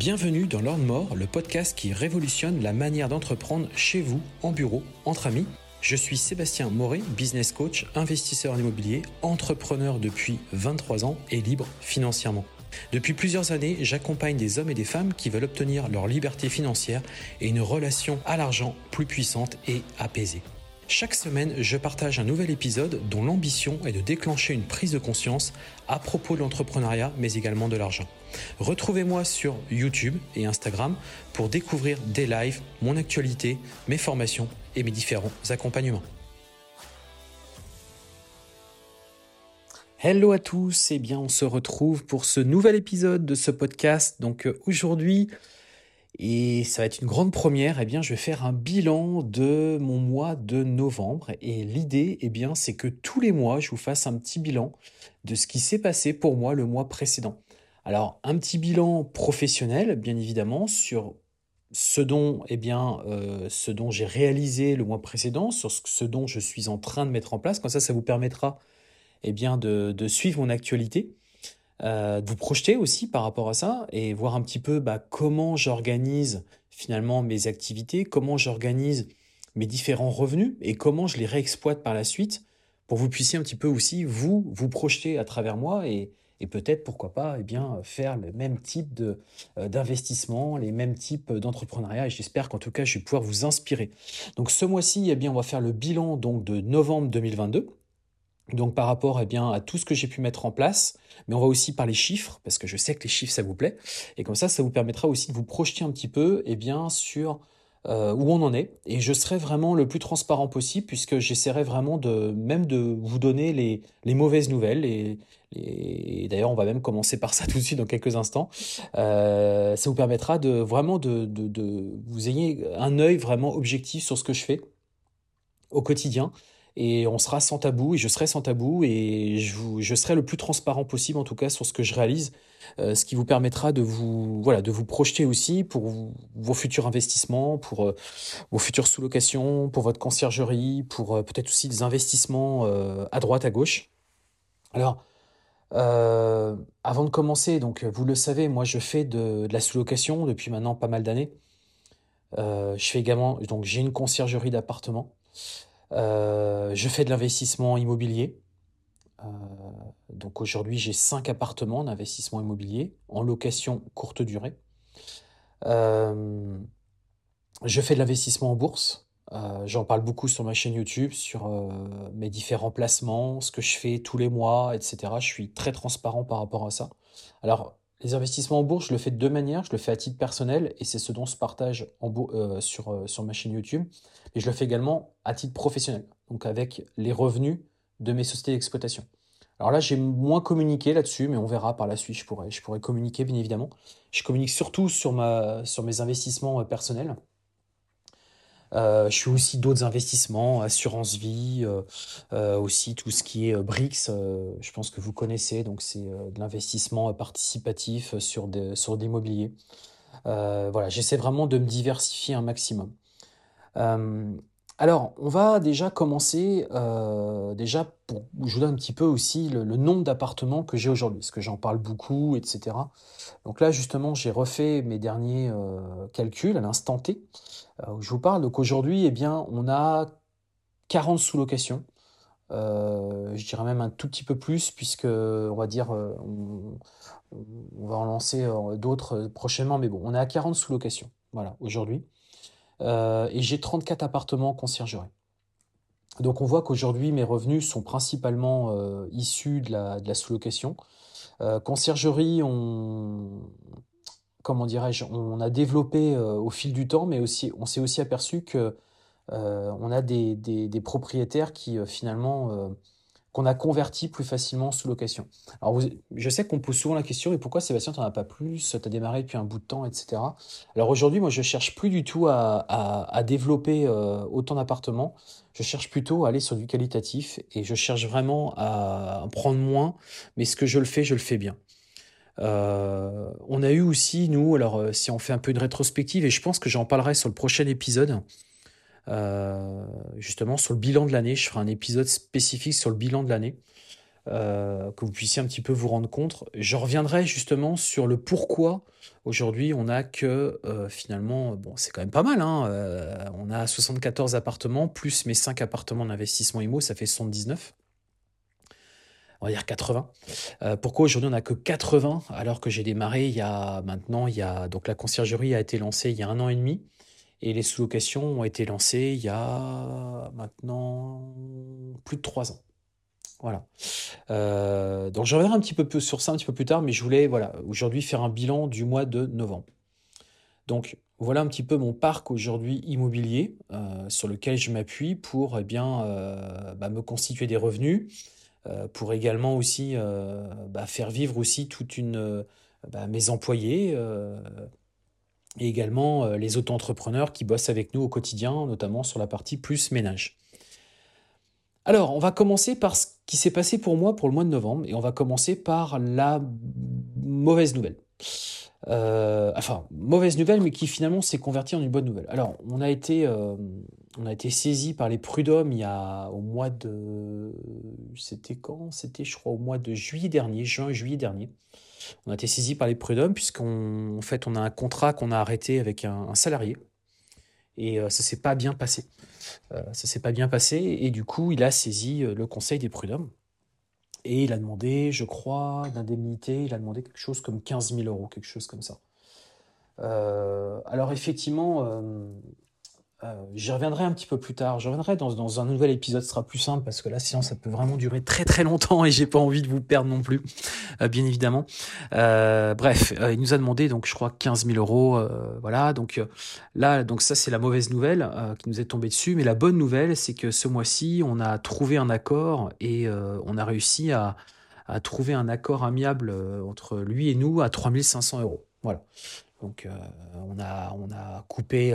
Bienvenue dans Lord More, le podcast qui révolutionne la manière d'entreprendre chez vous, en bureau, entre amis. Je suis Sébastien Moret, business coach, investisseur en immobilier, entrepreneur depuis 23 ans et libre financièrement. Depuis plusieurs années, j'accompagne des hommes et des femmes qui veulent obtenir leur liberté financière et une relation à l'argent plus puissante et apaisée. Chaque semaine, je partage un nouvel épisode dont l'ambition est de déclencher une prise de conscience à propos de l'entrepreneuriat, mais également de l'argent. Retrouvez-moi sur YouTube et Instagram pour découvrir des lives, mon actualité, mes formations et mes différents accompagnements. Hello à tous, et eh bien on se retrouve pour ce nouvel épisode de ce podcast. Donc euh, aujourd'hui, et ça va être une grande première, eh bien, je vais faire un bilan de mon mois de novembre. Et l'idée, eh bien, c'est que tous les mois, je vous fasse un petit bilan de ce qui s'est passé pour moi le mois précédent. Alors, un petit bilan professionnel, bien évidemment, sur ce dont, eh bien, euh, ce dont j'ai réalisé le mois précédent, sur ce dont je suis en train de mettre en place. Comme ça, ça vous permettra, eh bien, de, suivre mon actualité. Euh, de vous projeter aussi par rapport à ça et voir un petit peu bah, comment j'organise finalement mes activités, comment j'organise mes différents revenus et comment je les réexploite par la suite pour que vous puissiez un petit peu aussi vous vous projeter à travers moi et, peut-être pourquoi pas eh faire le même type euh, d'investissement, les mêmes types d'entrepreneuriat et j'espère qu'en tout cas je vais pouvoir vous inspirer. Donc ce mois-ci eh bien on va faire le bilan donc de novembre 2022 donc par rapport eh à tout ce que j'ai pu mettre en place, mais on va aussi parler chiffres, parce que je sais que les chiffres, ça vous plaît. Et comme ça, ça vous permettra aussi de vous projeter un petit peu eh bien, sur euh, où on en est. Et je serai vraiment le plus transparent possible, puisque j'essaierai vraiment de même de vous donner les, les mauvaises nouvelles. Et, et d'ailleurs, on va même commencer par ça tout de suite dans quelques instants. Euh, ça vous permettra de vraiment de, de, de vous ayez un œil vraiment objectif sur ce que je fais au quotidien et on sera sans tabou et je serai sans tabou et je, vous, je serai le plus transparent possible en tout cas sur ce que je réalise, euh, ce qui vous permettra de vous voilà de vous projeter aussi pour vos futurs investissements, pour euh, vos futures sous-locations, pour votre conciergerie, pour euh, peut-être aussi des investissements à droite à gauche. Alors avant de commencer, donc vous le savez, moi je fais de, la sous-location depuis maintenant pas mal d'années. je fais également donc j'ai une conciergerie d'appartement. Euh, je fais de l'investissement immobilier. Euh, donc aujourd'hui, j'ai cinq appartements d'investissement immobilier en location courte durée. Euh, je fais de l'investissement en bourse. J'en parle beaucoup sur ma chaîne YouTube, sur mes différents placements, ce que je fais tous les mois, etc. Je suis très transparent par rapport à ça. Alors, les investissements en bourse, je le fais de deux manières. Je le fais à titre personnel et c'est ce dont se partage en euh, sur, euh, sur ma chaîne YouTube. Et je le fais également à titre professionnel, donc avec les revenus de mes sociétés d'exploitation. Alors là, j'ai moins communiqué là-dessus, mais on verra par la suite. Je pourrais, je pourrais communiquer, bien évidemment. Je communique surtout sur, ma, sur mes investissements euh, personnels. Euh, je fais aussi d'autres investissements, assurance vie, euh, euh, aussi tout ce qui est BRICS. je pense que vous connaissez, donc c'est de l'investissement participatif sur des, sur l'immobilier. voilà, j'essaie vraiment de me diversifier un maximum. Alors, on va déjà commencer, euh, déjà pour je vous donne un petit peu aussi le, nombre d'appartements que j'ai aujourd'hui, parce que j'en parle beaucoup, etc. Donc là, justement, j'ai refait mes derniers euh, calculs à l'instant T, euh, où je vous parle. Donc aujourd'hui, eh bien, on a 40 sous-locations. je dirais même un tout petit peu plus, puisque on va dire, on, on va en lancer d'autres prochainement, mais bon, on est à 40 sous-locations, voilà, aujourd'hui. Euh, et j'ai 34 appartements en conciergerie. Donc on voit qu'aujourd'hui mes revenus sont principalement euh, issus de la, sous-location. Euh, conciergerie, on, comment dirais-je, on a développé au fil du temps, mais aussi on s'est aussi aperçu que on a des, des propriétaires qui finalement qu'on a converti plus facilement sous location. Alors, je sais qu'on pose souvent la question, et pourquoi Sébastien, tu n'en as pas plus, tu as démarré depuis un bout de temps, etc. Alors aujourd'hui, moi, je cherche plus du tout à, développer euh, autant d'appartements, je cherche plutôt à aller sur du qualitatif, et je cherche vraiment à, prendre moins, mais ce que je le fais, je le fais bien. Euh, on a eu aussi, nous, alors euh, si on fait un peu une rétrospective, et je pense que j'en parlerai sur le prochain épisode, euh, justement sur le bilan de l'année. Je ferai un épisode spécifique sur le bilan de l'année. que vous puissiez un petit peu vous rendre compte. Je reviendrai justement sur le pourquoi aujourd'hui on a que finalement, bon, c'est quand même pas mal. Hein, on a 74 appartements plus mes 5 appartements d'investissement IMO, ça fait 79 on va dire 80. Euh, pourquoi aujourd'hui on n'a que 80 alors que j'ai démarré il y a maintenant, il y a donc la conciergerie a été lancée il y a un an et demi et les sous-locations ont été lancées il y a maintenant plus de trois ans. Voilà. Euh, donc je reviendrai un petit peu sur ça un petit peu plus tard, mais je voulais voilà aujourd'hui faire un bilan du mois de novembre. Donc voilà un petit peu mon parc aujourd'hui immobilier euh, sur lequel je m'appuie pour eh bien bah, me constituer des revenus euh, pour également aussi euh, bah, faire vivre aussi toute une euh, bah, mes employés et également les auto-entrepreneurs qui bossent avec nous au quotidien, notamment sur la partie plus ménage. Alors, on va commencer par ce qui s'est passé pour moi pour le mois de novembre, et on va commencer par la mauvaise nouvelle. enfin, mauvaise nouvelle, mais qui finalement s'est convertie en une bonne nouvelle. Alors, on a été, on a été saisi par les prud'hommes il y a au mois de c'était quand? C'était je crois au mois de juillet dernier, juin juillet dernier. On a été saisi par les prud'hommes puisqu'en fait on a un contrat qu'on a arrêté avec un, salarié et euh, ça s'est pas bien passé. Euh, ça s'est pas bien passé et du coup il a saisi euh, le conseil des prud'hommes et il a demandé, je crois, d'indemnité, il a demandé quelque chose comme 15 000 euros, quelque chose comme ça. alors effectivement, euh, j'y reviendrai un petit peu plus tard. Je reviendrai dans, un nouvel épisode, ce sera plus simple parce que la séance, ça peut vraiment durer très très longtemps et j'ai pas envie de vous perdre non plus, euh, bien évidemment. Euh, bref, il nous a demandé donc je crois 15 000 euros, voilà. Donc là, donc ça c'est la mauvaise nouvelle qui nous est tombée dessus, mais la bonne nouvelle c'est que ce mois-ci on a trouvé un accord et on a réussi à, trouver un accord amiable entre lui et nous à 3500 euros. Voilà. Donc on a on a coupé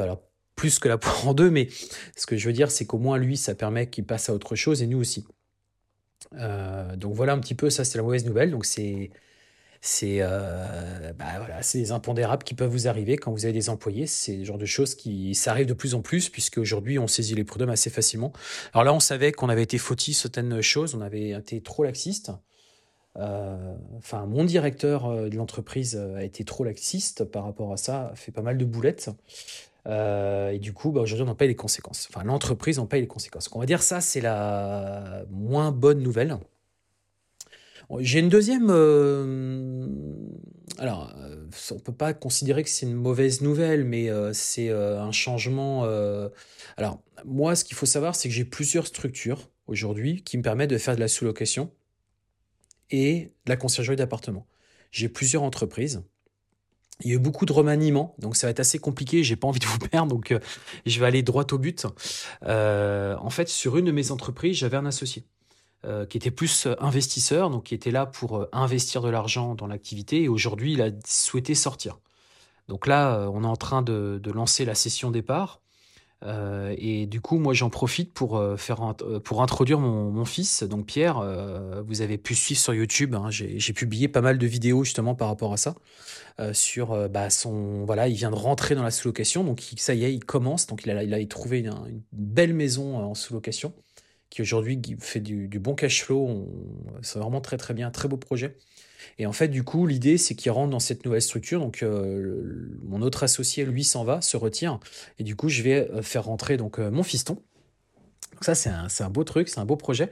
plus que la poire en deux, mais ce que je veux dire, c'est qu'au moins lui, ça permet qu'il passe à autre chose et nous aussi. Euh, donc voilà un petit peu, ça c'est la mauvaise nouvelle. Donc c'est c'est euh, bah voilà, des impondérables qui peuvent vous arriver quand vous avez des employés. C'est le genre de choses qui ça arrive de plus en plus puisque aujourd'hui on saisit les prud'hommes assez facilement. Alors là on savait qu'on avait été fautif certaines choses, on avait été trop laxiste. Euh, enfin, mon directeur de l'entreprise a été trop laxiste par rapport à ça, a fait pas mal de boulettes. Euh, et du coup, bah, aujourd'hui, on en paye les conséquences. Enfin, l'entreprise en paye les conséquences. on va dire ça, c'est la moins bonne nouvelle. J'ai une deuxième. Euh, alors, euh, on ne peut pas considérer que c'est une mauvaise nouvelle, mais c'est un changement. Alors, moi, ce qu'il faut savoir, c'est que j'ai plusieurs structures aujourd'hui qui me permettent de faire de la sous-location et la conciergerie d'appartement. J'ai plusieurs entreprises il y a eu beaucoup de remaniements, donc ça va être assez compliqué. J'ai pas envie de vous perdre, donc euh, je vais aller droit au but. Euh, en fait, sur une de mes entreprises, j'avais un associé euh, qui était plus investisseur, donc qui était là pour investir de l'argent dans l'activité. Et aujourd'hui, il a souhaité sortir. Donc là, on est en train de, de lancer la session départ. Euh, et du coup, moi, j'en profite pour euh, faire euh, pour introduire mon, fils, donc Pierre. vous avez pu suivre sur YouTube. Hein, j'ai publié pas mal de vidéos justement par rapport à ça. sur bah, son voilà, il vient de rentrer dans la sous-location, donc ça y est, il commence. Donc il a, il a trouvé une, belle maison en sous-location qui aujourd'hui fait du, bon cash flow. C'est vraiment très très bien, très beau projet. Et en fait, du coup, l'idée, c'est qu'il rentre dans cette nouvelle structure. Donc, euh, mon autre associé, lui, s'en va, se retire. Et du coup, je vais euh, faire rentrer donc euh, mon fiston donc ça, c'est un, beau truc, c'est un beau projet,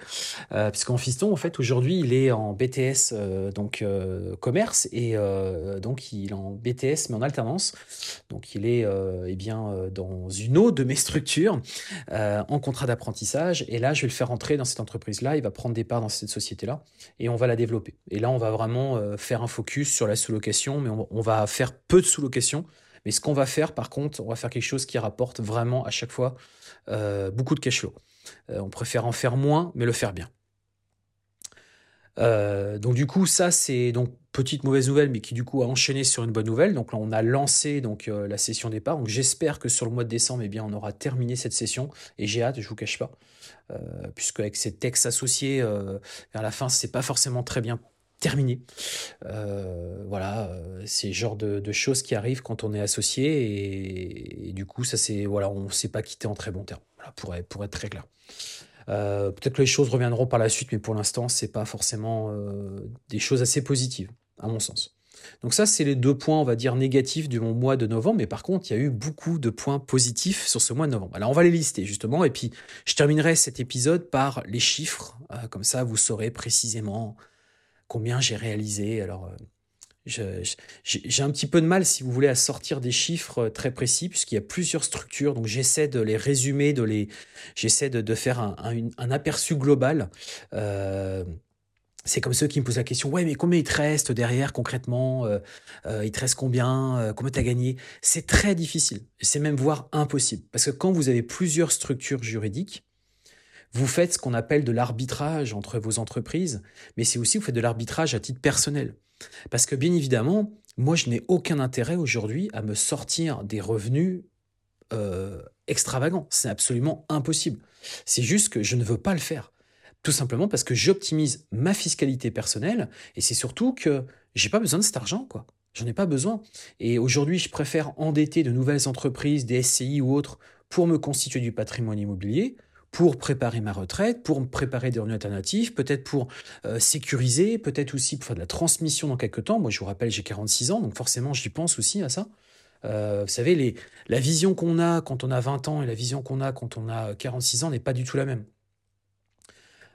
euh, puisqu'en fiston, en fait, aujourd'hui, il est en BTS, euh, donc euh, commerce, et euh, donc il est en BTS, mais en alternance. Donc il est eh bien dans une autre de mes structures, en contrat d'apprentissage, et là, je vais le faire rentrer dans cette entreprise-là, il va prendre des parts dans cette société-là, et on va la développer. Et là, on va vraiment faire un focus sur la sous-location, mais on, on va faire peu de sous-location, mais ce qu'on va faire, par contre, on va faire quelque chose qui rapporte vraiment à chaque fois beaucoup de cash flow. Euh, on préfère en faire moins, mais le faire bien. Euh, donc du coup, ça c'est donc petite mauvaise nouvelle, mais qui du coup a enchaîné sur une bonne nouvelle. Donc là, on a lancé donc euh, la session départ. Donc j'espère que sur le mois de décembre, eh bien, on aura terminé cette session. Et j'ai hâte, je vous cache pas, puisque avec ces textes associés vers la fin, c'est pas forcément très bien terminé. voilà, c'est le genre de, choses qui arrivent quand on est associé et, du coup, ça c'est voilà, on s'est pas quitté en très bon terme pour, être, pour être très clair. Peut-être que les choses reviendront par la suite, mais pour l'instant, c'est pas forcément des choses assez positives, à mon sens. Donc ça, c'est les deux points, on va dire, négatifs du mois de novembre. Mais par contre, il y a eu beaucoup de points positifs sur ce mois de novembre. Alors, on va les lister, justement. Et puis, je terminerai cet épisode par les chiffres. Euh, comme ça, vous saurez précisément combien j'ai réalisé. Alors, euh, j'ai un petit peu de mal, si vous voulez, à sortir des chiffres euh, très précis, puisqu'il y a plusieurs structures. Donc, j'essaie de les résumer, de les, j'essaie de, faire un, aperçu global. C'est comme ceux qui me posent la question, ouais, mais combien il te reste derrière concrètement euh, euh, Il te reste combien euh, Combien tu as gagné? C'est très difficile. C'est même voire impossible. Parce que quand vous avez plusieurs structures juridiques, vous faites ce qu'on appelle de l'arbitrage entre vos entreprises, mais c'est aussi vous faites de l'arbitrage à titre personnel. Parce que bien évidemment, moi, je n'ai aucun intérêt aujourd'hui à me sortir des revenus extravagants. C'est absolument impossible. C'est juste que je ne veux pas le faire. Tout simplement parce que j'optimise ma fiscalité personnelle et c'est surtout que j'ai pas besoin de cet argent, quoi. J'en ai pas besoin. Et aujourd'hui, je préfère endetter de nouvelles entreprises, des SCI ou autres, pour me constituer du patrimoine immobilier, pour préparer ma retraite, pour me préparer des revenus alternatifs, peut-être pour euh, sécuriser, peut-être aussi pour faire de la transmission dans quelques temps. Moi, je vous rappelle, j'ai 46 ans, donc forcément, j'y pense aussi à ça. Euh, vous savez, la vision qu'on a quand on a 20 ans et la vision qu'on a quand on a 46 ans n'est pas du tout la même.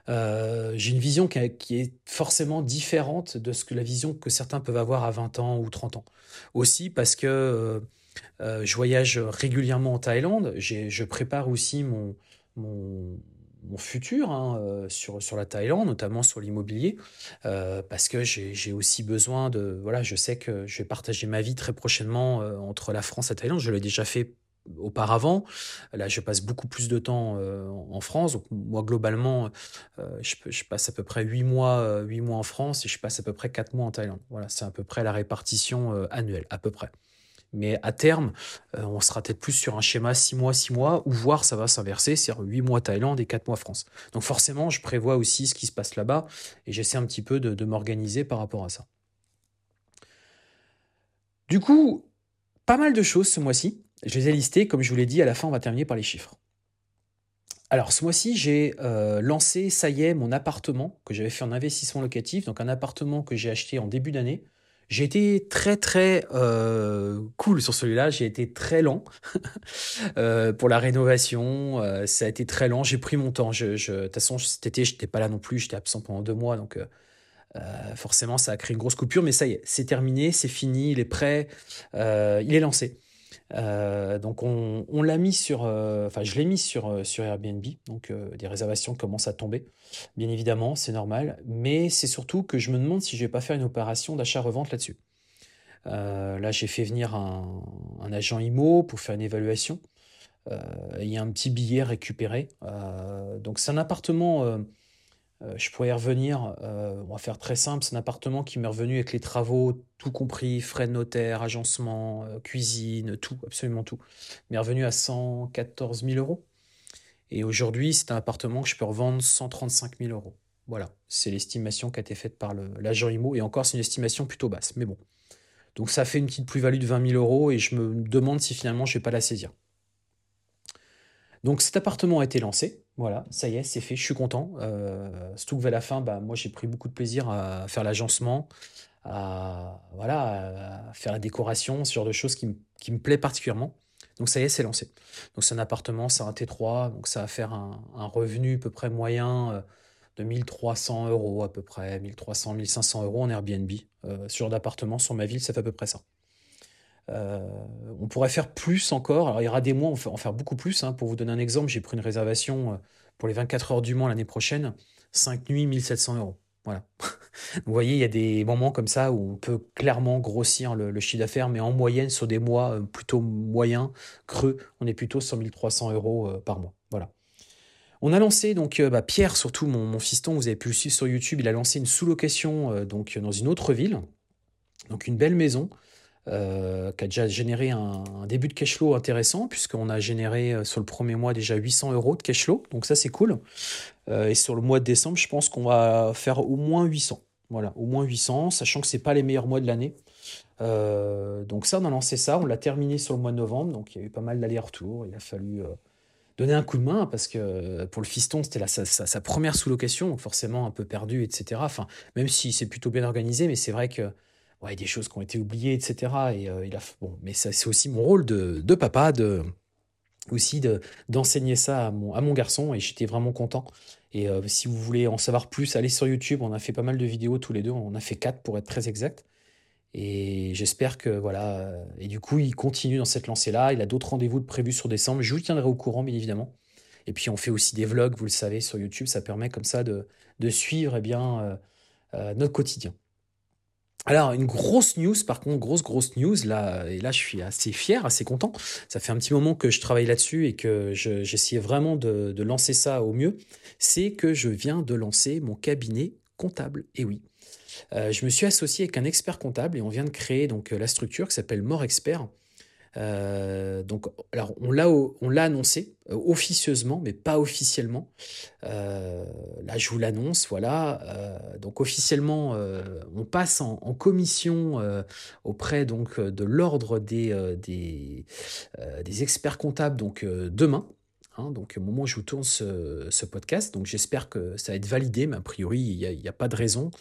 Euh, j'ai une vision qui, est forcément différente de ce que la vision que certains peuvent avoir à 20 ans ou 30 ans. Aussi parce que je voyage régulièrement en Thaïlande, je prépare aussi mon, mon, futur hein, sur, sur la Thaïlande, notamment sur l'immobilier, parce que j'ai aussi besoin de... Voilà, je sais que je vais partager ma vie très prochainement entre la France et la Thaïlande, je l'ai déjà fait auparavant. Là, je passe beaucoup plus de temps euh, en France. Donc, moi, globalement, euh, je, passe à peu près 8 mois, 8 euh, mois en France et je passe à peu près 4 mois en Thaïlande. Voilà, c'est à peu près la répartition annuelle, à peu près. Mais à terme, on sera peut-être plus sur un schéma 6 mois, 6 mois, ou voire ça va s'inverser, c'est 8 mois Thaïlande et 4 mois France. Donc forcément, je prévois aussi ce qui se passe là-bas et j'essaie un petit peu de m'organiser par rapport à ça. Du coup, pas mal de choses ce mois-ci. Je les ai listés, comme je vous l'ai dit, à la fin, on va terminer par les chiffres. Alors, ce mois-ci, j'ai euh, lancé, ça y est, mon appartement que j'avais fait en investissement locatif, donc un appartement que j'ai acheté en début d'année. J'ai été très très euh, cool sur celui-là, j'ai été très lent. Euh, pour la rénovation, ça a été très lent, j'ai pris mon temps. de toute façon, cet été, je n'étais pas là non plus, j'étais absent pendant deux mois, donc forcément, ça a créé une grosse coupure, mais ça y est, c'est terminé, c'est fini, il est prêt, il est lancé. Euh, donc on, l'a mis sur, euh, enfin je l'ai mis sur, euh, sur Airbnb, donc des réservations commencent à tomber, bien évidemment, c'est normal, mais c'est surtout que je me demande si je vais pas faire une opération d'achat-revente là-dessus. là j'ai fait venir un, un, agent IMO pour faire une évaluation. Il y a un petit billet récupéré. donc c'est un appartement euh, je pourrais y revenir, euh, on va faire très simple, c'est un appartement qui m'est revenu avec les travaux, tout compris, frais de notaire, agencement, euh, cuisine, tout, absolument tout. M'est revenu à 114 000 euros. Et aujourd'hui, c'est un appartement que je peux revendre 135 000 euros. Voilà, c'est l'estimation qui a été faite par l'agent IMO. Et encore, c'est une estimation plutôt basse, mais bon. Donc ça fait une petite plus-value de 20 000 euros et je me demande si finalement je ne vais pas la saisir. Donc cet appartement a été lancé. Voilà, ça y est, c'est fait, je suis content. Euh, surtout vers la fin, bah, moi j'ai pris beaucoup de plaisir à faire l'agencement, à, voilà, faire la décoration, ce genre de choses qui, me plaît particulièrement. Donc ça y est, c'est lancé. Donc c'est un appartement, c'est un T3, donc ça va faire un, revenu à peu près moyen euh, de 1300 euros à peu près, 1300, 1500 euros en Airbnb. Euh, sur d'appartement sur ma ville, ça fait à peu près ça. Euh, on pourrait faire plus encore. Alors, il y aura des mois, on va en faire beaucoup plus. Hein. Pour vous donner un exemple, j'ai pris une réservation euh, pour les 24 heures du Mans l'année prochaine. 5 nuits, 1700 euros. Voilà. vous voyez, il y a des moments comme ça où on peut clairement grossir le, chiffre d'affaires, mais en moyenne, sur des mois euh, plutôt moyens, creux, on est plutôt sur 1300 euros par mois. Voilà. On a lancé, donc bah, Pierre, surtout mon, fiston, vous avez pu le suivre sur YouTube, il a lancé une sous-location dans une autre ville. Donc une belle maison euh, qui a déjà généré un, début de cash flow intéressant, puisqu'on a généré euh, sur le premier mois déjà 800 euros de cash flow, donc ça c'est cool. Euh, et sur le mois de décembre, je pense qu'on va faire au moins 800. Voilà, au moins 800, sachant que c'est pas les meilleurs mois de l'année. donc ça, on a lancé ça, on l'a terminé sur le mois de novembre, donc il y a eu pas mal d'allers-retours. Il a fallu donner un coup de main parce que pour le fiston, c'était sa, sa, première sous-location, forcément un peu perdu, etc. Même si c'est plutôt bien organisé, mais c'est vrai que ouais, des choses qui ont été oubliées, etc. Et il a, bon, mais c'est aussi mon rôle de, de papa, de aussi d'enseigner ça à mon, à mon garçon et j'étais vraiment content. Et euh, si vous voulez en savoir plus, allez sur YouTube. On a fait pas mal de vidéos tous les deux. On a fait quatre pour être très exact. Et j'espère que voilà. Et du coup, il continue dans cette lancée-là. Il a d'autres rendez-vous prévus sur décembre. Je vous tiendrai au courant, bien évidemment. Et puis, on fait aussi des vlogs, vous le savez, sur YouTube. Ça permet comme ça de, de suivre eh bien, euh, euh, notre quotidien. Alors, une grosse news, par contre, grosse, grosse news, là, et là, je suis assez fier, assez content. Ça fait un petit moment que je travaille là-dessus et que j'essayais vraiment de, lancer ça au mieux. C'est que je viens de lancer mon cabinet comptable. Et oui, euh, je me suis associé avec un expert comptable et on vient de créer donc la structure qui s'appelle More Expert. Euh, donc, alors on l'a on l'a annoncé euh, officieusement, mais pas officiellement. Euh, là, je vous l'annonce, voilà. donc officiellement, on passe en, commission auprès donc de l'ordre des experts comptables donc demain. Hein, donc au moment où je vous tourne ce, ce podcast, donc j'espère que ça va être validé, mais a priori il n'y a, a, pas de raison.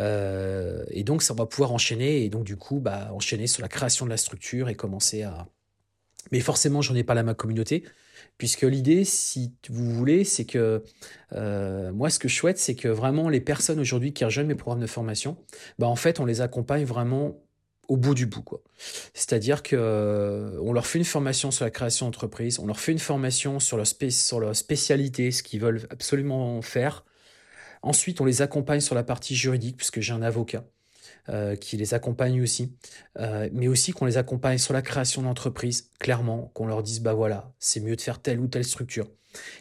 Euh, et donc, ça va pouvoir enchaîner et donc, du coup, bah, enchaîner sur la création de la structure et commencer à. Mais forcément, j'en ai pas là ma communauté, puisque l'idée, si vous voulez, c'est que euh, moi, ce que je souhaite, c'est que vraiment les personnes aujourd'hui qui rejoignent mes programmes de formation, bah, en fait, on les accompagne vraiment au bout du bout. quoi. C'est-à-dire qu'on euh, leur fait une formation sur la création d'entreprise, on leur fait une formation sur leur, sur leur spécialité, ce qu'ils veulent absolument faire, Ensuite, on les accompagne sur la partie juridique, puisque j'ai un avocat euh, qui les accompagne aussi, euh, mais aussi qu'on les accompagne sur la création d'entreprise, clairement, qu'on leur dise, bah voilà, c'est mieux de faire telle ou telle structure.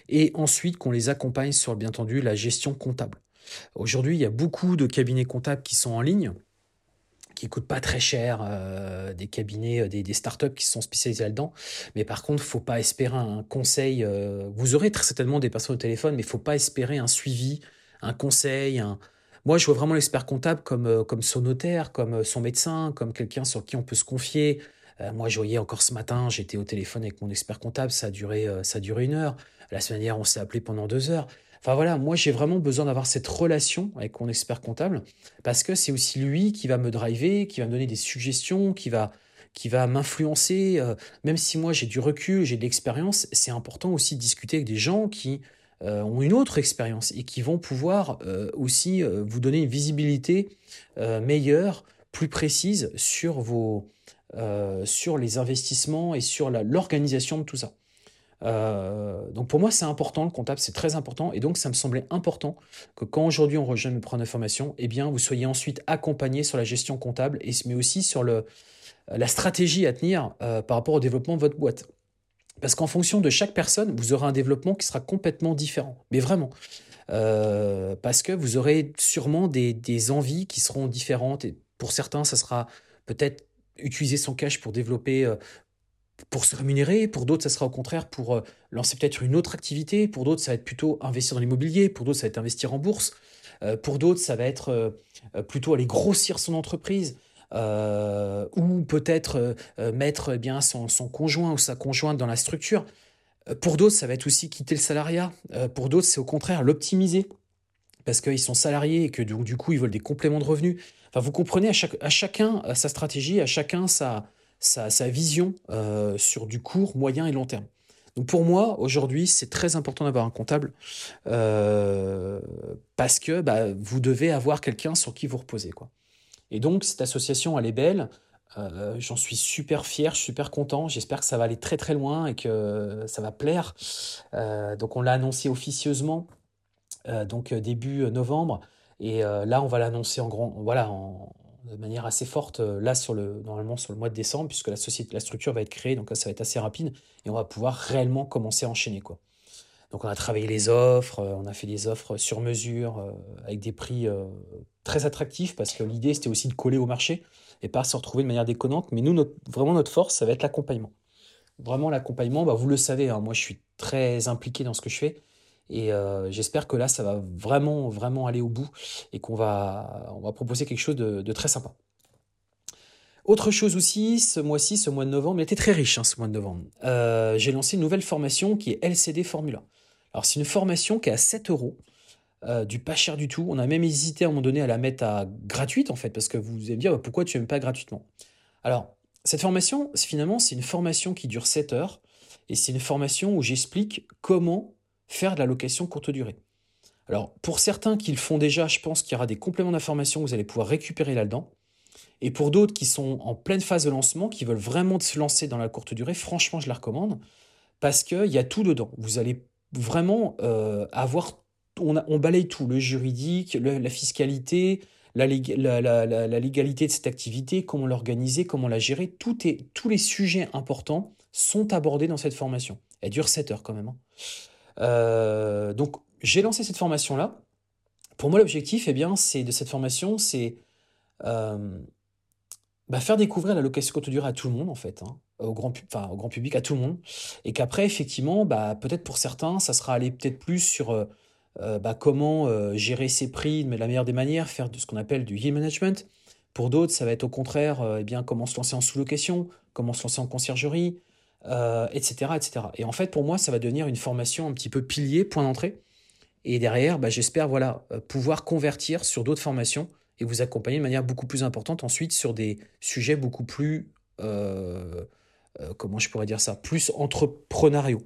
Et ensuite, qu'on les accompagne sur, bien entendu, la gestion comptable. Aujourd'hui, il y a beaucoup de cabinets comptables qui sont en ligne, qui coûtent pas très cher, euh, des cabinets, des, des, startups qui sont spécialisés là-dedans. Mais par contre, faut pas espérer un conseil. vous aurez très certainement des personnes au téléphone, mais il faut pas espérer un suivi un conseil. Un... Moi, je vois vraiment l'expert comptable comme, euh, comme son notaire, comme euh, son médecin, comme quelqu'un sur qui on peut se confier. Euh, moi, je voyais encore ce matin, j'étais au téléphone avec mon expert comptable, ça a duré, ça a une heure. La semaine dernière, on s'est appelé pendant deux heures. Enfin voilà, moi j'ai vraiment besoin d'avoir cette relation avec mon expert comptable parce que c'est aussi lui qui va me driver, qui va me donner des suggestions, qui va, qui va m'influencer. même si moi j'ai du recul, j'ai de l'expérience, c'est important aussi de discuter avec des gens qui ont une autre expérience et qui vont pouvoir euh, aussi euh, vous donner une visibilité meilleure, plus précise sur, vos, sur les investissements et sur l'organisation de tout ça. donc pour moi, c'est important, le comptable, c'est très important. Et donc, ça me semblait important que quand aujourd'hui on rejoint mes programmes de formation, eh bien, vous soyez ensuite accompagné sur la gestion comptable, mais aussi sur le, la stratégie à tenir par rapport au développement de votre boîte. Parce qu'en fonction de chaque personne, vous aurez un développement qui sera complètement différent. Mais vraiment. Euh, parce que vous aurez sûrement des, envies qui seront différentes. Et pour certains, ça sera peut-être utiliser son cash pour développer, euh, pour se rémunérer. Pour d'autres, ça sera au contraire pour euh, lancer peut-être une autre activité. Pour d'autres, ça va être plutôt investir dans l'immobilier. Pour d'autres, ça va être investir en bourse. pour d'autres, ça va être plutôt aller grossir son entreprise. Euh, ou peut-être euh, euh, mettre eh bien son, conjoint ou sa conjointe dans la structure. Pour d'autres, ça va être aussi quitter le salariat. pour d'autres, c'est au contraire l'optimiser parce qu'ils sont salariés et que du, coup, ils veulent des compléments de revenus. Enfin, vous comprenez, à, chacun sa stratégie, à chacun sa, sa, sa vision sur du court, moyen et long terme. Donc pour moi, aujourd'hui, c'est très important d'avoir un comptable parce que bah, vous devez avoir quelqu'un sur qui vous reposez. Quoi. Et donc, cette association, elle est belle. Euh, j'en suis super fier, super content. J'espère que ça va aller très très loin et que ça va plaire. Euh, donc, on l'a annoncé officieusement, euh, donc début novembre. Et là, on va l'annoncer en grand, voilà, de manière assez forte. Là, sur le, normalement sur le mois de décembre, puisque la société, la structure va être créée. Donc là, ça va être assez rapide et on va pouvoir réellement commencer à enchaîner, quoi. Donc on a travaillé les offres, on a fait des offres sur mesure avec des prix très attractif parce que l'idée c'était aussi de coller au marché et pas se retrouver de manière déconnante. Mais nous, vraiment notre force, ça va être l'accompagnement. Vraiment l'accompagnement, bah, vous le savez, hein, moi je suis très impliqué dans ce que je fais et euh, j'espère que là ça va vraiment vraiment aller au bout et qu'on va on va proposer quelque chose de, très sympa. Autre chose aussi, ce mois-ci, ce mois de novembre, il était très riche hein, ce mois de novembre. Euh, j'ai lancé une nouvelle formation qui est LCD Formula. Alors c'est une formation qui est à 7 euros, euh, du pas cher du tout. On a même hésité à un moment donné à la mettre à gratuite en fait, parce que vous allez me dire bah, pourquoi tu n'aimes pas gratuitement? Alors cette formation, finalement, c'est une formation qui dure 7 heures et c'est une formation où j'explique comment faire de la location courte durée. Alors pour certains qui le font déjà, je pense qu'il y aura des compléments d'information que vous allez pouvoir récupérer là-dedans. Et pour d'autres qui sont en pleine phase de lancement, qui veulent vraiment se lancer dans la courte durée, franchement, je la recommande parce qu'il y a tout dedans. Vous allez vraiment euh, avoir, on, balaye tout, le juridique, la fiscalité, la, la, légalité de cette activité, comment l'organiser, comment la gérer. Tout est, tous les sujets importants sont abordés dans cette formation. Elle dure 7 heures quand même. Hein. Euh, donc j'ai lancé cette formation-là. Pour moi, l'objectif, eh bien, c'est de cette formation, c'est euh, bah, faire découvrir la location courte durée à tout le monde, en fait, hein, au, grand, public, à tout le monde. Et qu'après, effectivement, bah, peut-être pour certains, ça sera aller peut-être plus sur euh, euh, bah, comment euh, gérer ses prix de la meilleure des manières, faire ce qu'on appelle du yield management. Pour d'autres, ça va être au contraire, eh bien, comment se lancer en sous-location, comment se lancer en conciergerie, etc., etc. Et en fait, pour moi, ça va devenir une formation un petit peu pilier, point d'entrée. Et derrière, j'espère voilà, pouvoir convertir sur d'autres formations et vous accompagner de manière beaucoup plus importante ensuite sur des sujets beaucoup plus, euh, euh, comment je pourrais dire ça, plus entrepreneuriaux,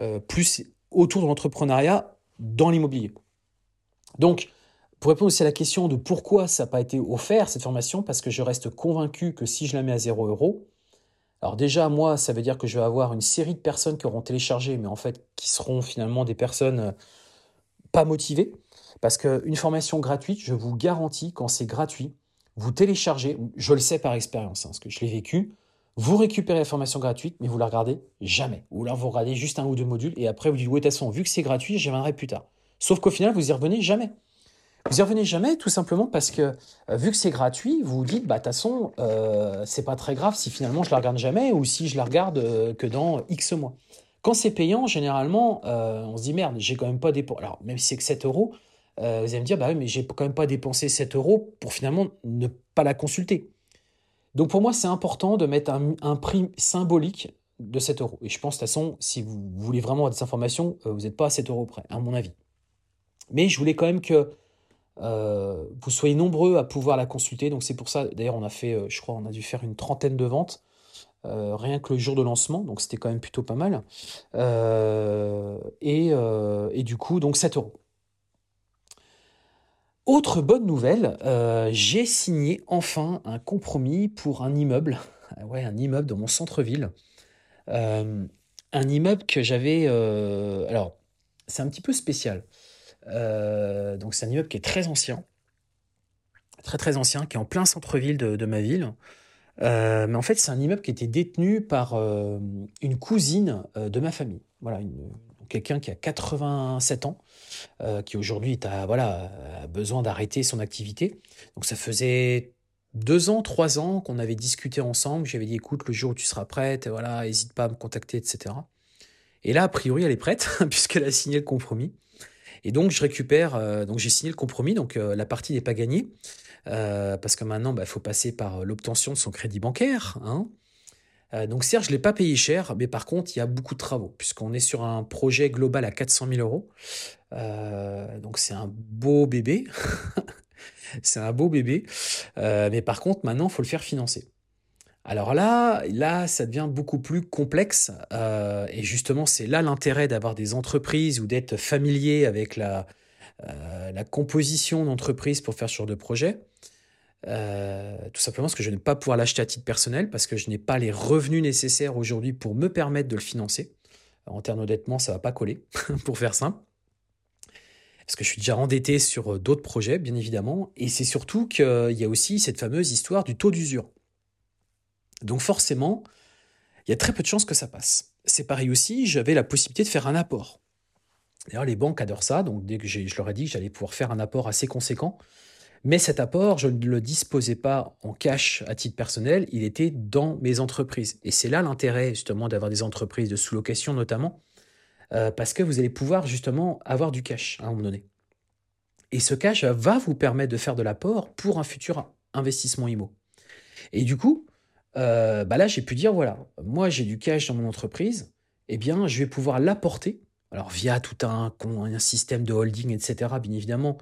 euh, plus autour de l'entrepreneuriat dans l'immobilier. Donc, pour répondre aussi à la question de pourquoi ça n'a pas été offert, cette formation, parce que je reste convaincu que si je la mets à 0 euros, alors déjà, moi, ça veut dire que je vais avoir une série de personnes qui auront téléchargé, mais en fait, qui seront finalement des personnes pas motivées. Parce qu'une formation gratuite, je vous garantis, quand c'est gratuit, vous téléchargez, je le sais par expérience, hein, parce que je l'ai vécu, vous récupérez la formation gratuite, mais vous la regardez jamais. Ou alors vous regardez juste un ou deux modules, et après vous dites, oui, de toute façon, vu que c'est gratuit, j'y reviendrai plus tard. Sauf qu'au final, vous y revenez jamais. Vous y revenez jamais, tout simplement parce que euh, vu que c'est gratuit, vous vous dites, bah de toute façon, euh, c'est pas très grave si finalement je la regarde jamais ou si je la regarde euh, que dans X mois. Quand c'est payant, généralement, on se dit merde, j'ai quand même pas dépensé. Alors même si c'est que 7 euros, euh, vous allez me dire, bah oui, mais j'ai quand même pas dépensé 7 euros pour finalement ne pas la consulter. Donc pour moi, c'est important de mettre un, prix symbolique de 7 euros. Et je pense, de toute façon, si vous voulez vraiment avoir des informations, euh, vous n'êtes pas à 7 euros près, à mon avis. Mais je voulais quand même que euh, vous soyez nombreux à pouvoir la consulter. Donc c'est pour ça, d'ailleurs, on a fait, je crois, on a dû faire une trentaine de ventes. rien que le jour de lancement, donc c'était quand même plutôt pas mal. et, et, du coup, donc 7 euros. Autre bonne nouvelle, euh, j'ai signé enfin un compromis pour un immeuble, ouais, un immeuble dans mon centre-ville. Euh, un immeuble que j'avais. Euh, alors, c'est un petit peu spécial. donc, c'est un immeuble qui est très ancien, très très ancien, qui est en plein centre-ville de, ma ville. mais en fait, c'est un immeuble qui était détenu par une cousine de ma famille. Voilà, quelqu'un qui a 87 ans, euh, qui aujourd'hui a, voilà, a besoin d'arrêter son activité. Donc ça faisait deux ans, trois ans qu'on avait discuté ensemble. J'avais dit, écoute, le jour où tu seras prête, voilà, n'hésite pas à me contacter, etc. Et là, a priori, elle est prête, puisqu'elle a signé le compromis. Et donc, je récupère, euh, donc j'ai signé le compromis, donc euh, la partie n'est pas gagnée, parce que maintenant, il bah, faut passer par l'obtention de son crédit bancaire. Hein. Euh, donc certes, je ne l'ai pas payé cher, mais par contre, il y a beaucoup de travaux, puisqu'on est sur un projet global à 400 000 euros. Euh, donc c'est un beau bébé. c'est un beau bébé. Euh, mais par contre, maintenant, il faut le faire financer. Alors là, là, ça devient beaucoup plus complexe. et justement, c'est là l'intérêt d'avoir des entreprises ou d'être familier avec la, composition d'entreprise pour faire ce genre de projet. Euh, tout simplement parce que je ne vais pas pouvoir l'acheter à titre personnel, parce que je n'ai pas les revenus nécessaires aujourd'hui pour me permettre de le financer. En termes d'endettement, ça ne va pas coller, pour faire simple. Parce que je suis déjà endetté sur euh, d'autres projets, bien évidemment. Et c'est surtout qu'il y a aussi cette fameuse histoire du taux d'usure. Donc forcément, il y a très peu de chances que ça passe. C'est pareil aussi, j'avais la possibilité de faire un apport. D'ailleurs, les banques adorent ça, donc dès que je leur ai dit que j'allais pouvoir faire un apport assez conséquent, mais cet apport, je ne le disposais pas en cash à titre personnel, il était dans mes entreprises. Et c'est là l'intérêt justement d'avoir des entreprises de sous-location notamment, euh, parce que vous allez pouvoir justement avoir du cash à un moment donné. Et ce cash va vous permettre de faire de l'apport pour un futur investissement IMO. Et du coup, euh, bah là, j'ai pu dire, voilà, moi j'ai du cash dans mon entreprise, eh bien, je vais pouvoir l'apporter, alors via tout un, un système de holding, etc., bien évidemment,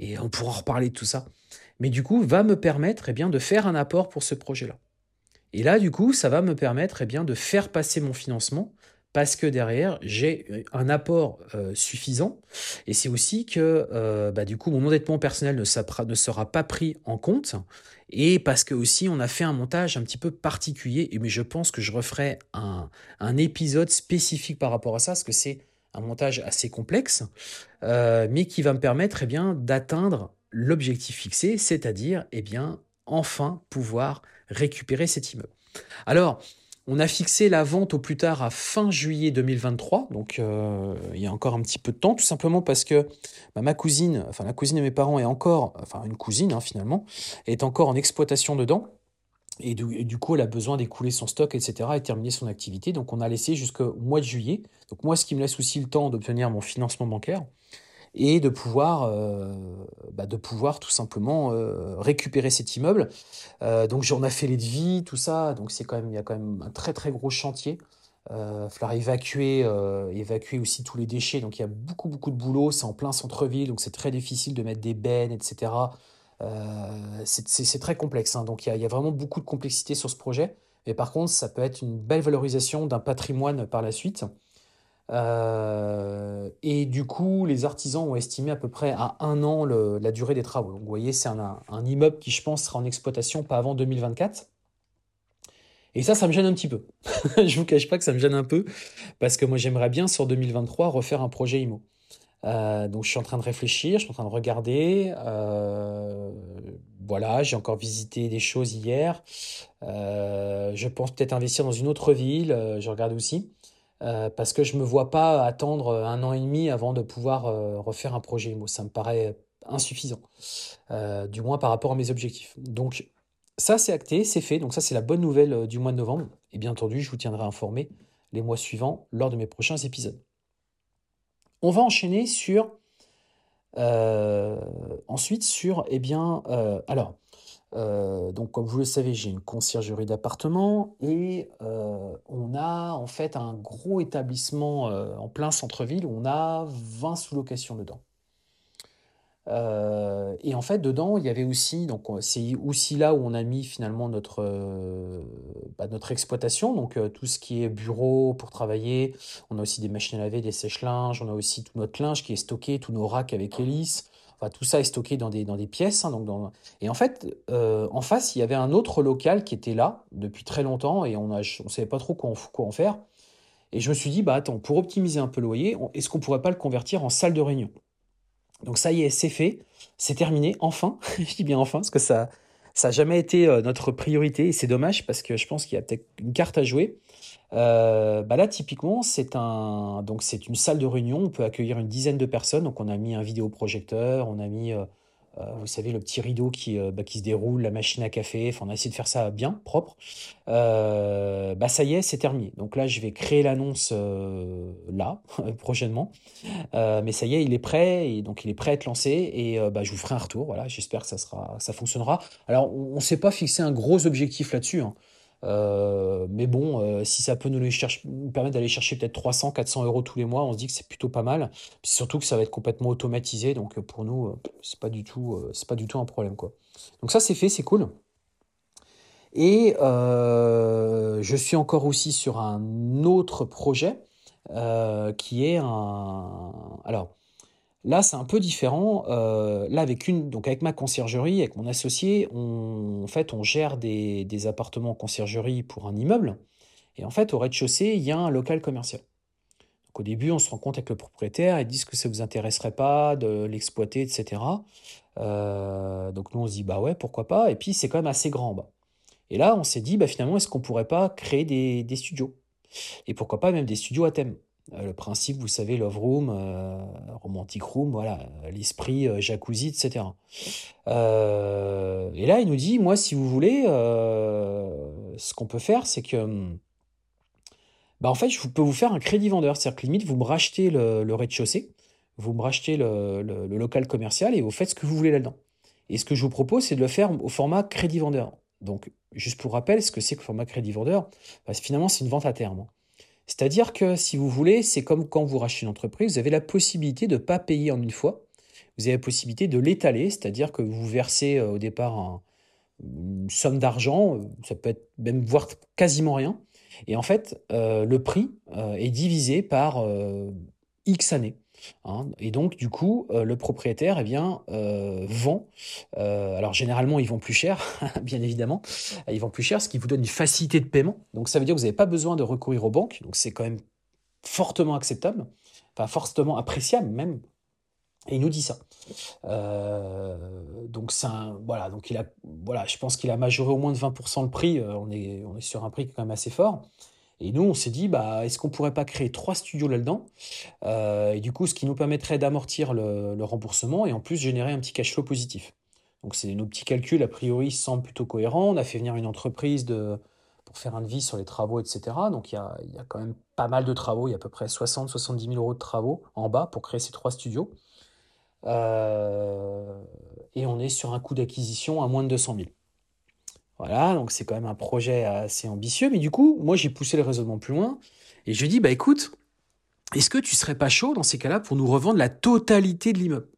et on pourra reparler de tout ça, mais du coup, va me permettre eh bien, de faire un apport pour ce projet-là. Et là, du coup, ça va me permettre eh bien, de faire passer mon financement parce que derrière, j'ai un apport euh, suffisant. Et c'est aussi que, euh, bah, du coup, mon endettement personnel ne, ne, sera pas pris en compte. Et parce que aussi, on a fait un montage un petit peu particulier. Mais je pense que je referai un, un épisode spécifique par rapport à ça, parce que c'est un montage assez complexe, euh, mais qui va me permettre eh bien, d'atteindre l'objectif fixé, c'est-à-dire eh enfin pouvoir récupérer cet immeuble. Alors, on a fixé la vente au plus tard à fin juillet 2023, donc euh, il y a encore un petit peu de temps, tout simplement parce que bah, ma cousine, enfin la cousine de mes parents est encore, enfin une cousine hein, finalement, est encore en exploitation dedans. Et du, coup, elle a besoin d'écouler son stock, etc., et terminer son activité. Donc, on a laissé jusqu'au mois de juillet. Donc, moi, ce qui me laisse aussi le temps d'obtenir mon financement bancaire et de pouvoir, euh, bah, de pouvoir tout simplement euh, récupérer cet immeuble. Euh, donc j'en ai fait les devis, tout ça. Donc c'est quand même, il y a quand même un très très gros chantier. Il falloir évacuer, évacuer aussi tous les déchets. Donc il y a beaucoup beaucoup de boulot. C'est en plein centre-ville, donc c'est très difficile de mettre des bennes, etc. c'est très complexe. Hein. Donc il y, y, a, vraiment beaucoup de complexité sur ce projet. Mais par contre, ça peut être une belle valorisation d'un patrimoine par la suite. Euh, et du coup, les artisans ont estimé à peu près à un an la durée des travaux. Donc, vous voyez, c'est un, immeuble qui, je pense, sera en exploitation pas avant 2024. Et ça, ça me gêne un petit peu. je vous cache pas que ça me gêne un peu, parce que moi, j'aimerais bien, sur 2023, refaire un projet IMO. Euh, donc, je suis en train de réfléchir, je suis en train de regarder. Euh, voilà, j'ai encore visité des choses hier. je pense peut-être investir dans une autre ville, je regarde aussi. Euh, parce que je ne me vois pas attendre un an et demi avant de pouvoir euh, refaire un projet IMO. Ça me paraît insuffisant, euh, du moins par rapport à mes objectifs. Donc ça, c'est acté, c'est fait. Donc ça, c'est la bonne nouvelle du mois de novembre. Et bien entendu, je vous tiendrai informé les mois suivants lors de mes prochains épisodes. On va enchaîner sur... ensuite sur, eh bien, alors, euh, donc, comme vous le savez, j'ai une conciergerie d'appartement et euh, on a en fait un gros établissement euh, en plein centre-ville où on a 20 sous-locations dedans. Et en fait, dedans, il y avait aussi, donc c'est aussi là où on a mis finalement notre, bah, notre exploitation, donc tout ce qui est bureau pour travailler. On a aussi des machines à laver, des sèche-linges, on a aussi tout notre linge qui est stocké, tous nos racks avec hélice tout ça est stocké dans des, dans des pièces. Hein, donc Et en fait, euh, en face, il y avait un autre local qui était là depuis très longtemps et on ne savait pas trop quoi en, faire. Et je me suis dit, bah attends, pour optimiser un peu le loyer, est-ce qu'on pourrait pas le convertir en salle de réunion? Donc ça y est, c'est fait, c'est terminé, enfin. je dis bien enfin, parce que ça ça n'a jamais été euh, notre priorité et c'est dommage parce que je pense qu'il y a peut-être une carte à jouer. Euh, bah là, typiquement, c'est un, une salle de réunion. On peut accueillir une dizaine de personnes. Donc, on a mis un vidéoprojecteur, on a mis, euh, vous savez, le petit rideau qui, bah, qui se déroule, la machine à café. On a essayé de faire ça bien, propre. bah, ça y est, c'est terminé. Donc là, je vais créer l'annonce là, prochainement. mais ça y est, il est prêt. Et donc, il est prêt à être lancé. Et bah, je vous ferai un retour. Voilà, j'espère que ça sera, ça fonctionnera. Alors, on ne s'est pas fixé un gros objectif là-dessus. Hein. Euh, mais bon, euh, si ça peut nous, permettre d'aller chercher peut-être 300, 400 euros tous les mois, on se dit que c'est plutôt pas mal. Surtout que ça va être complètement automatisé, donc euh, pour nous, c'est pas du pas du tout un problème quoi. Donc ça c'est fait, c'est cool. Et je suis encore aussi sur un autre projet qui est un. Alors, Là, c'est un peu différent. Euh, là, avec une, donc avec ma conciergerie, avec mon associé, on, en fait, on gère des, appartements en conciergerie pour un immeuble. Et en fait, au rez-de-chaussée, il y a un local commercial. Donc, au début, on se rend compte avec le propriétaire, ils disent que ça ne vous intéresserait pas de l'exploiter, etc. Euh, donc, nous, on se dit, bah ouais, pourquoi pas. Et puis, c'est quand même assez grand bas. Et là, on s'est dit, bah, finalement, est-ce qu'on pourrait pas créer des, studios? Et pourquoi pas même des studios à thème? Le principe, vous savez, Love Room, euh, Romantic Room, voilà, l'esprit euh, jacuzzi, etc. et là, il nous dit, moi, si vous voulez, ce qu'on peut faire, c'est que, bah, en fait, je peux vous faire un crédit vendeur. C'est-à-dire que limite, vous me rachetez le, rez-de-chaussée, vous me rachetez le, le, local commercial et vous faites ce que vous voulez là-dedans. Et ce que je vous propose, c'est de le faire au format crédit vendeur. Donc, juste pour rappel, ce que c'est que le format crédit vendeur, bah, finalement, c'est une vente à terme. C'est-à-dire que si vous voulez, c'est comme quand vous rachetez une entreprise, vous avez la possibilité de ne pas payer en une fois. Vous avez la possibilité de l'étaler, c'est-à-dire que vous versez euh, au départ une somme d'argent, euh, ça peut être même voire quasiment rien. Et en fait, euh, le prix est divisé par X années. Hein. Et donc, du coup, euh, le propriétaire eh bien, euh, vend. Euh, alors, généralement, ils vont plus cher, bien évidemment. Ils vont plus cher, ce qui vous donne une facilité de paiement. Donc, ça veut dire que vous n'avez pas besoin de recourir aux banques. Donc, c'est quand même fortement acceptable, enfin, fortement appréciable même. Et il nous dit ça. donc, c'est voilà, donc il a, voilà, je pense qu'il a majoré au moins de 20% le prix. on, est, on est sur un prix quand même assez fort. Et nous, on s'est dit, bah, est-ce qu'on pourrait pas créer trois studios là-dedans euh, Et du coup, ce qui nous permettrait d'amortir le, remboursement et en plus générer un petit cash flow positif. Donc, c'est nos petits calculs, a priori, semblent plutôt cohérents. On a fait venir une entreprise pour faire un devis sur les travaux, etc. Donc, il y a, y a, quand même pas mal de travaux. Il y a à peu près 60-70 000 euros de travaux en bas pour créer ces trois studios. Euh, et on est sur un coût d'acquisition à moins de 200 000. Voilà, donc c'est quand même un projet assez ambitieux. Mais du coup, moi, j'ai poussé le raisonnement plus loin. Et je lui ai dit, bah écoute, est-ce que tu serais pas chaud dans ces cas-là pour nous revendre la totalité de l'immeuble?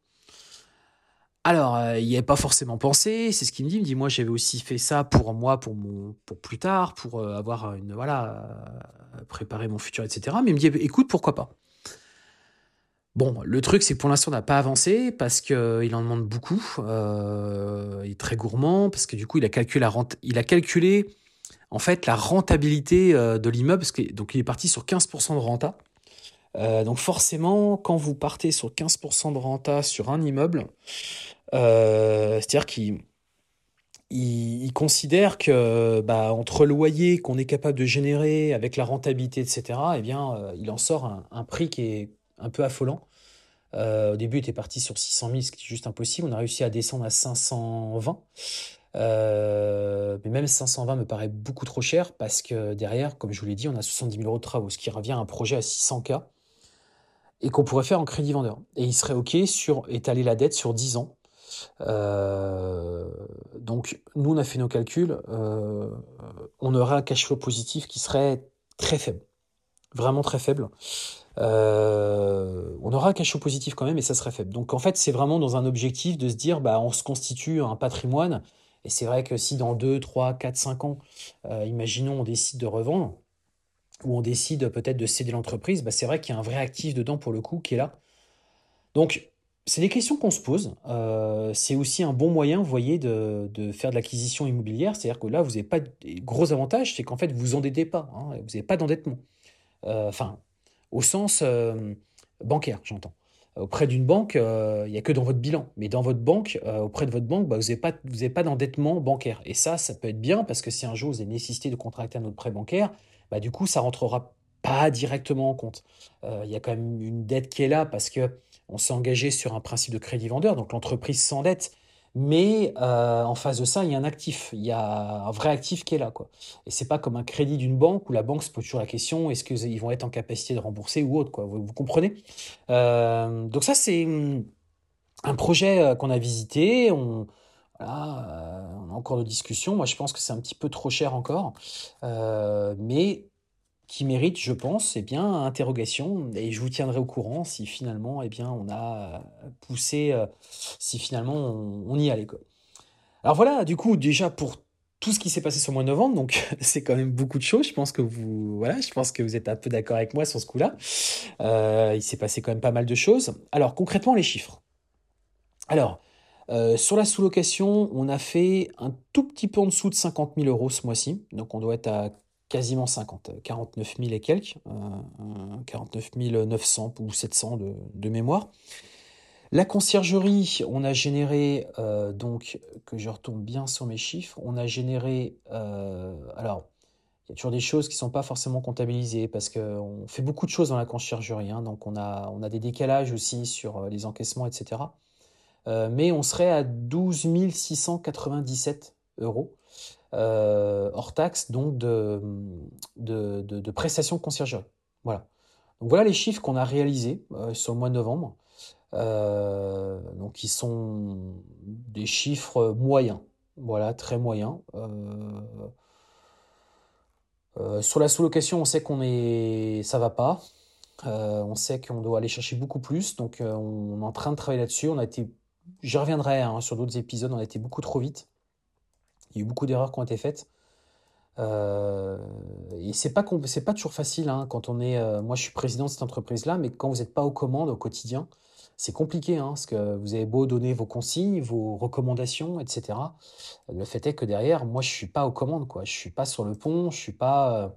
Alors, euh, il n'y avait pas forcément pensé, c'est ce qu'il me dit. Il me dit, moi, j'avais aussi fait ça pour moi, pour pour plus tard, pour euh, avoir une, voilà, euh, préparer mon futur, etc. Mais il me dit, écoute, pourquoi pas? Bon, le truc, c'est que pour l'instant, on n'a pas avancé parce qu'il en demande beaucoup. Euh, il est très gourmand parce que du coup, il a calculé la en fait la rentabilité euh, de l'immeuble. Donc, il est parti sur 15% de renta. Euh, donc, forcément, quand vous partez sur 15% de renta sur un immeuble, c'est-à-dire qu'il il, considère que bah, entre loyer qu'on est capable de générer avec la rentabilité, etc., eh bien, il en sort un prix qui est un peu affolant. Euh, au début, il était parti sur 600 000, ce qui est juste impossible. On a réussi à descendre à 520. Euh, mais même 520 me paraît beaucoup trop cher parce que derrière, comme je vous l'ai dit, on a 70 000 euros de travaux, ce qui revient à un projet à 600K et qu'on pourrait faire en crédit vendeur. Et il serait OK sur étaler la dette sur 10 ans. Euh, donc, nous, on a fait nos calculs. on aurait un cash flow positif qui serait très faible. Vraiment très faible. Euh, on aura un cachot positif quand même, et ça serait faible. Donc en fait, c'est vraiment dans un objectif de se dire, bah, on se constitue un patrimoine. Et c'est vrai que si dans 2, 3, 4, 5 ans, euh, imaginons, on décide de revendre, ou on décide peut-être de céder l'entreprise, bah, c'est vrai qu'il y a un vrai actif dedans pour le coup qui est là. Donc, c'est des questions qu'on se pose. Euh, c'est aussi un bon moyen, vous voyez, de, faire de l'acquisition immobilière. C'est-à-dire que là, vous n'avez pas de gros avantages, c'est qu'en fait, vous vous endettez pas. Hein, vous n'avez pas d'endettement. Enfin, au sens euh, bancaire, j'entends. Auprès d'une banque, euh, il n'y a que dans votre bilan. Mais dans votre banque, euh, auprès de votre banque, bah, vous n'avez pas, d'endettement bancaire. Et ça, ça peut être bien parce que si un jour vous avez nécessité de contracter un autre prêt bancaire, bah, du coup, ça rentrera pas directement en compte. Il y a quand même une dette qui est là parce que on s'est engagé sur un principe de crédit vendeur, donc l'entreprise s'endette mais euh, en face de ça, il y a un actif, il y a un vrai actif qui est là. Quoi. Et c'est pas comme un crédit d'une banque où la banque se pose toujours la question est-ce qu'ils vont être en capacité de rembourser ou autre. Quoi. Vous, comprenez? Euh, Donc, ça, c'est hum, un projet euh, qu'on a visité. On, voilà, on a encore de discussions. Moi, je pense que c'est un petit peu trop cher encore. mais qui mérite, je pense, eh bien, interrogation. Et je vous tiendrai au courant si finalement, eh bien, on a poussé, euh, si finalement on, y allait. Quoi. Alors voilà, du coup, déjà pour tout ce qui s'est passé sur le mois de novembre, donc c'est quand même beaucoup de choses. Je pense que vous, voilà, je pense que vous êtes un peu d'accord avec moi sur ce coup-là. Euh, il s'est passé quand même pas mal de choses. Alors concrètement, les chiffres. Alors. Euh, sur la sous-location, on a fait un tout petit peu en dessous de 50 000 euros ce mois-ci. Donc on doit être à quasiment 50, 49 000 et quelques, 49 euh, 900 ou 700 de, mémoire. La conciergerie, on a généré, euh, donc, que je retourne bien sur mes chiffres, on a généré, euh, alors, il y a toujours des choses qui ne sont pas forcément comptabilisées parce qu'on fait beaucoup de choses dans la conciergerie, hein, donc on a, on a des décalages aussi sur les encaissements, etc. mais on serait à 12 697 euros. Euh, hors taxe donc de, de, prestations de conciergerie. Voilà. Donc voilà les chiffres qu'on a réalisés euh, sur le mois de novembre. Euh, donc ils sont des chiffres moyens. Voilà, très moyen. sur la sous-location, on sait qu'on est, ça va pas. on sait qu'on doit aller chercher beaucoup plus, donc on est en train de travailler là-dessus. On a été, j'y reviendrai hein, sur d'autres épisodes, on a été beaucoup trop vite. Il y a eu beaucoup d'erreurs qui ont été faites. Euh, et c'est pas c'est pas toujours facile hein, quand on est. Euh, moi, je suis président de cette entreprise-là, mais quand vous n'êtes pas aux commandes au quotidien, c'est compliqué, hein, parce que vous avez beau donner vos consignes, vos recommandations, etc. Le fait est que derrière, moi, je suis pas aux commandes, quoi. Je suis pas sur le pont, je suis pas,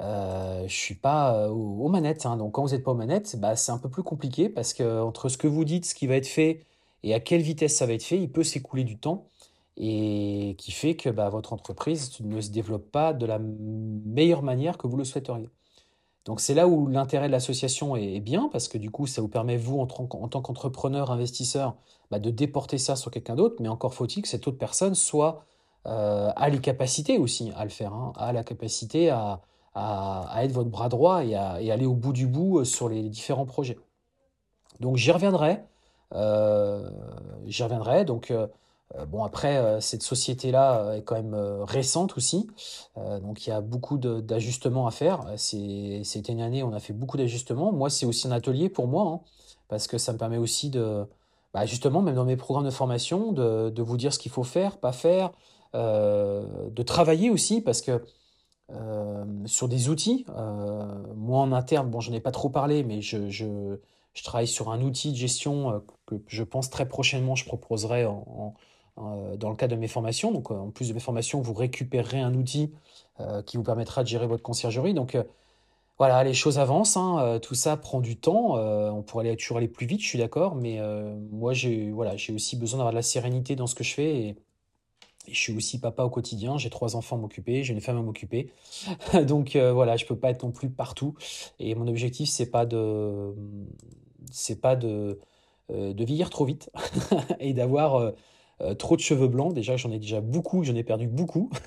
euh, je suis pas aux, manettes. Hein. Donc, quand vous n'êtes pas aux manettes, bah, c'est un peu plus compliqué parce que entre ce que vous dites, ce qui va être fait et à quelle vitesse ça va être fait, il peut s'écouler du temps et qui fait que bah, votre entreprise ne se développe pas de la meilleure manière que vous le souhaiteriez. Donc c'est là où l'intérêt de l'association est, bien, parce que du coup, ça vous permet, vous, en, tant qu'entrepreneur, investisseur, bah, de déporter ça sur quelqu'un d'autre, mais encore faut-il que cette autre personne soit, euh, les capacités aussi à le faire, hein, la capacité à, être votre bras droit et à aller au bout du bout euh, sur les différents projets. Donc j'y reviendrai. Euh, j'y reviendrai. Donc euh, bon, après, euh, cette société-là euh, est quand même récente aussi, donc il y a beaucoup d'ajustements à faire. C'était une année où on a fait beaucoup d'ajustements. Moi, c'est aussi un atelier pour moi, hein, parce que ça me permet aussi de, bah, justement, même dans mes programmes de formation, de, vous dire ce qu'il faut faire, pas faire, de travailler aussi, parce que sur des outils, moi en interne, bon, j'en ai pas trop parlé, mais je, je, travaille sur un outil de gestion que je pense très prochainement je proposerai en euh, dans le cadre de mes formations. Donc, euh, en plus de mes formations, vous récupérerez un outil euh, qui vous permettra de gérer votre conciergerie. Donc, voilà, les choses avancent. Hein, tout ça prend du temps. on pourrait aller, toujours aller plus vite, je suis d'accord. Mais moi, j'ai voilà, aussi besoin d'avoir de la sérénité dans ce que je fais. Et, je suis aussi papa au quotidien. J'ai trois enfants à m'occuper. J'ai une femme à m'occuper. Donc, voilà, je peux pas être non plus partout. Et mon objectif, c'est pas de, c'est pas de, vieillir trop vite et d'avoir euh, trop de cheveux blancs. Déjà, j'en ai déjà beaucoup, j'en ai perdu beaucoup.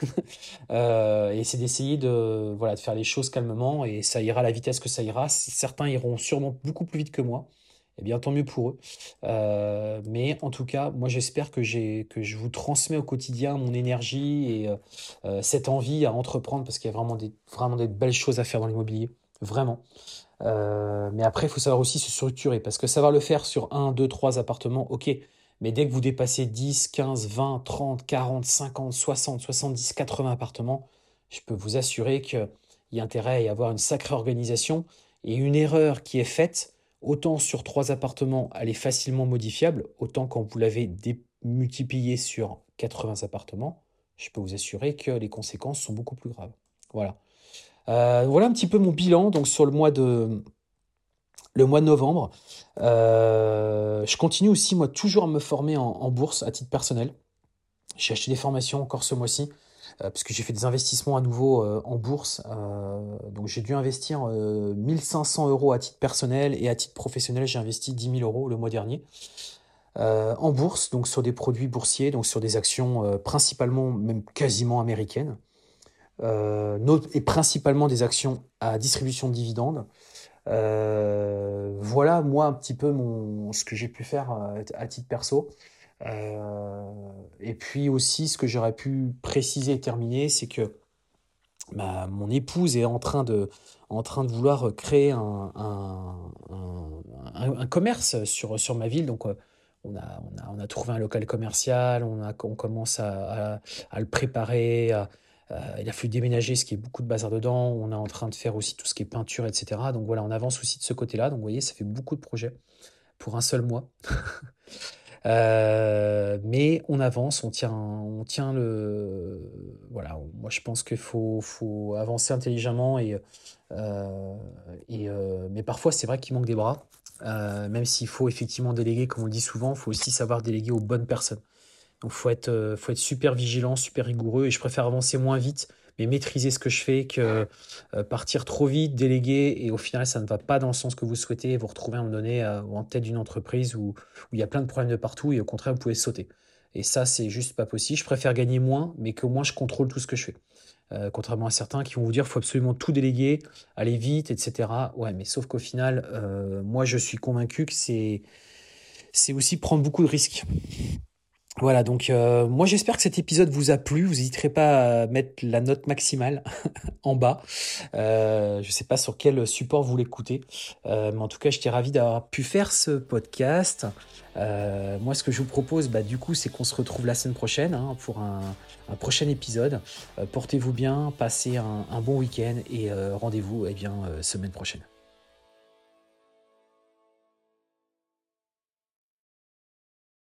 Euh, et c'est d'essayer de, voilà, de faire les choses calmement et ça ira à la vitesse que ça ira. Certains iront sûrement beaucoup plus vite que moi. Eh bien, tant mieux pour eux. Euh, mais en tout cas, moi, j'espère que, que je vous transmets au quotidien mon énergie et cette envie à entreprendre parce qu'il y a vraiment des, vraiment des belles choses à faire dans l'immobilier. Vraiment. mais après, il faut savoir aussi se structurer parce que savoir le faire sur un, deux, trois appartements, ok. Mais dès que vous dépassez 10, 15, 20, 30, 40, 50, 60, 70, 80 appartements, je peux vous assurer qu'il y a intérêt à y avoir une sacrée organisation. Et une erreur qui est faite, autant sur trois appartements, elle est facilement modifiable, autant quand vous l'avez multiplié sur 80 appartements, je peux vous assurer que les conséquences sont beaucoup plus graves. Voilà. Euh, voilà un petit peu mon bilan donc sur le mois de, le mois de novembre. Euh, je continue aussi, moi, toujours à me former en, bourse à titre personnel. J'ai acheté des formations encore ce mois-ci, euh, puisque j'ai fait des investissements à nouveau euh, en bourse. donc j'ai dû investir 1500 euros à titre personnel et à titre professionnel, j'ai investi 10 000 euros le mois dernier. en bourse, donc sur des produits boursiers, donc sur des actions principalement, même quasiment américaines, et principalement des actions à distribution de dividendes. Euh, voilà, moi, un petit peu mon, ce que j'ai pu faire euh, à titre perso. Euh, et puis aussi, ce que j'aurais pu préciser et terminer, c'est que ma, mon épouse est en train de, en train de vouloir créer un, un, un, commerce sur, sur ma ville. Donc, on a, on, a, on a trouvé un local commercial, on, a, on commence à, à, à le préparer, à, il a fallu déménager, ce qui est beaucoup de bazar dedans. On est en train de faire aussi tout ce qui est peinture, etc. Donc voilà, on avance aussi de ce côté-là. Donc vous voyez, ça fait beaucoup de projets pour un seul mois. Euh, mais on avance, on tient, on tient le. Voilà, moi je pense qu'il faut, faut avancer intelligemment et, euh, et mais parfois c'est vrai qu'il manque des bras. même s'il faut effectivement déléguer, comme on le dit souvent, il faut aussi savoir déléguer aux bonnes personnes. Donc faut être, euh, faut être super vigilant, super rigoureux. Et je préfère avancer moins vite, mais maîtriser ce que je fais que euh, partir trop vite, déléguer, et au final ça ne va pas dans le sens que vous souhaitez, vous retrouvez à un moment donné euh, en tête d'une entreprise où, il y a plein de problèmes de partout, et au contraire vous pouvez sauter. Et ça c'est juste pas possible. Je préfère gagner moins, mais qu'au moins je contrôle tout ce que je fais. contrairement à certains qui vont vous dire faut absolument tout déléguer, aller vite, etc. Ouais, mais sauf qu'au final, moi je suis convaincu que c'est aussi prendre beaucoup de risques. Voilà, donc euh, moi j'espère que cet épisode vous a plu. Vous n'hésiterez pas à mettre la note maximale en bas. Euh, je ne sais pas sur quel support vous l'écoutez, euh, mais en tout cas, j'étais ravi d'avoir pu faire ce podcast. moi, ce que je vous propose, bah, du coup, c'est qu'on se retrouve la semaine prochaine hein, pour un, prochain épisode. Portez-vous bien, passez un, bon week-end et rendez-vous eh bien semaine prochaine.